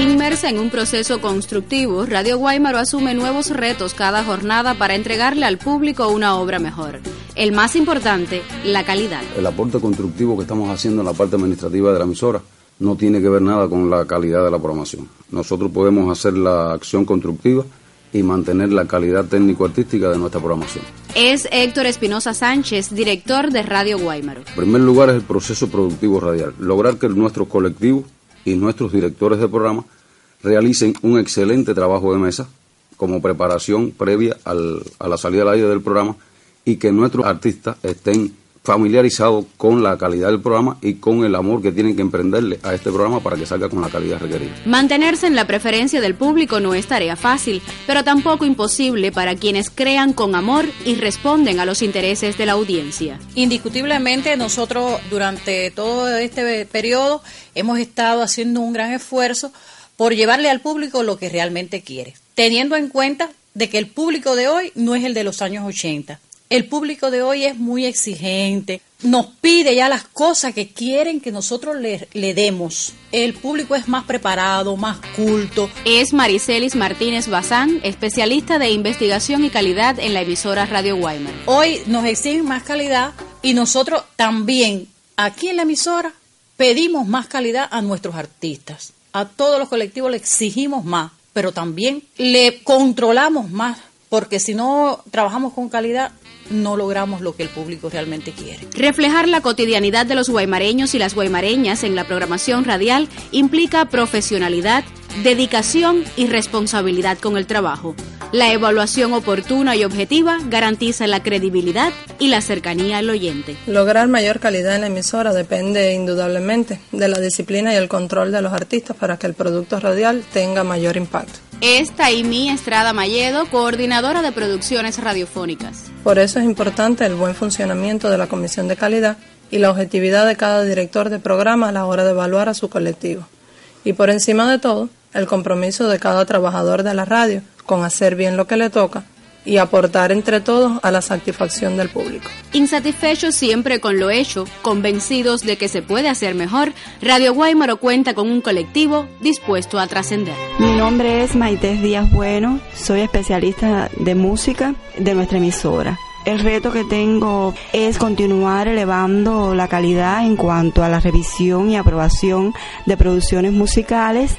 Manteniéndose en un proceso constructivo, Radio Guaymaro asume nuevos retos cada jornada para entregarle al público una obra mejor. El más importante, la calidad. El aporte constructivo que estamos haciendo en la parte administrativa de la emisora no tiene que ver nada con la calidad de la programación. Nosotros podemos hacer la acción constructiva y mantener la calidad técnico-artística de nuestra programación. Es Héctor Espinosa Sánchez, director de Radio Guaymaro. En primer lugar es el proceso productivo radial, lograr que nuestros colectivos y nuestros directores de programa realicen un excelente trabajo de mesa como preparación previa a la salida al aire del programa y que nuestros artistas estén familiarizado con la calidad del programa y con el amor que tienen que emprenderle a este programa para que salga con la calidad requerida. Mantenerse en la preferencia del público no es tarea fácil, pero tampoco imposible para quienes crean con amor y responden a los intereses de la audiencia. Indiscutiblemente nosotros durante todo este periodo hemos estado haciendo un gran esfuerzo por llevarle al público lo que realmente quiere, teniendo en cuenta de que el público de hoy no es el de los años 80 el público de hoy es muy exigente, nos pide ya las cosas que quieren que nosotros le, demos. El público es más preparado, más culto. Es Maricelis Martínez Bazán, especialista de investigación y calidad en la emisora Radio Guaymas. Hoy nos exigen más calidad y nosotros también aquí en la emisora pedimos más calidad a nuestros artistas. A todos los colectivos le exigimos más, pero también le controlamos más, porque si no trabajamos con calidad no logramos lo que el público realmente quiere. Reflejar la cotidianidad de los guaymareños y las guaymareñas en la programación radial implica profesionalidad, dedicación y responsabilidad con el trabajo. La evaluación oportuna y objetiva garantiza la credibilidad y la cercanía al oyente. Lograr mayor calidad en la emisora depende indudablemente de la disciplina y el control de los artistas para que el producto radial tenga mayor impacto. Es Taimí Estrada Mayedo, coordinadora de producciones radiofónicas. Por eso es importante el buen funcionamiento de la Comisión de Calidad y la objetividad de cada director de programa a la hora de evaluar a su colectivo. Y por encima de todo, el compromiso de cada trabajador de la radio con hacer bien lo que le toca y aportar entre todos a la satisfacción del público. Insatisfechos siempre con lo hecho, convencidos de que se puede hacer mejor, Radio Guaymaro cuenta con un colectivo dispuesto a trascender. Mi nombre es Maités Díaz Bueno, soy especialista de música de nuestra emisora. El reto que tengo es continuar elevando la calidad en cuanto a la revisión y aprobación de producciones musicales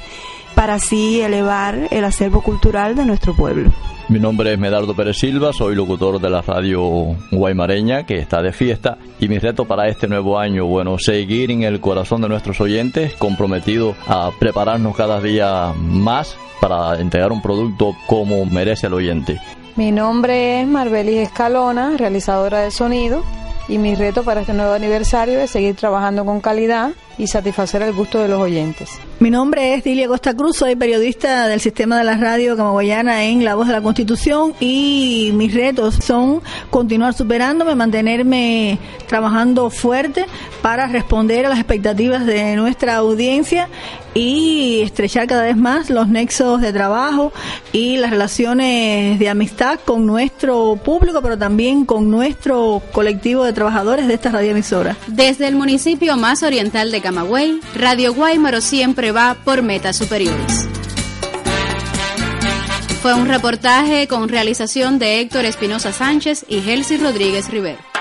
para así elevar el acervo cultural de nuestro pueblo. Mi nombre es Medardo Pérez Silva, soy locutor de la radio guaymareña que está de fiesta y mi reto para este nuevo año, bueno, seguir en el corazón de nuestros oyentes, comprometido a prepararnos cada día más para entregar un producto como merece el oyente. Mi nombre es Marbelis Escalona, realizadora de sonido y mi reto para este nuevo aniversario es seguir trabajando con calidad y satisfacer el gusto de los oyentes. Mi nombre es Dilia Costa Cruz, soy periodista del sistema de la radio camagüeyana en La Voz de la Constitución y mis retos son continuar superándome, mantenerme trabajando fuerte para responder a las expectativas de nuestra audiencia y estrechar cada vez más los nexos de trabajo y las relaciones de amistad con nuestro público, pero también con nuestro colectivo de trabajadores de esta radioemisora. Desde el municipio más oriental de Camagüey, Radio Guaymaro siempre va por metas superiores. Fue un reportaje con realización de Héctor Espinosa Sánchez y Gelsi Rodríguez Rivero.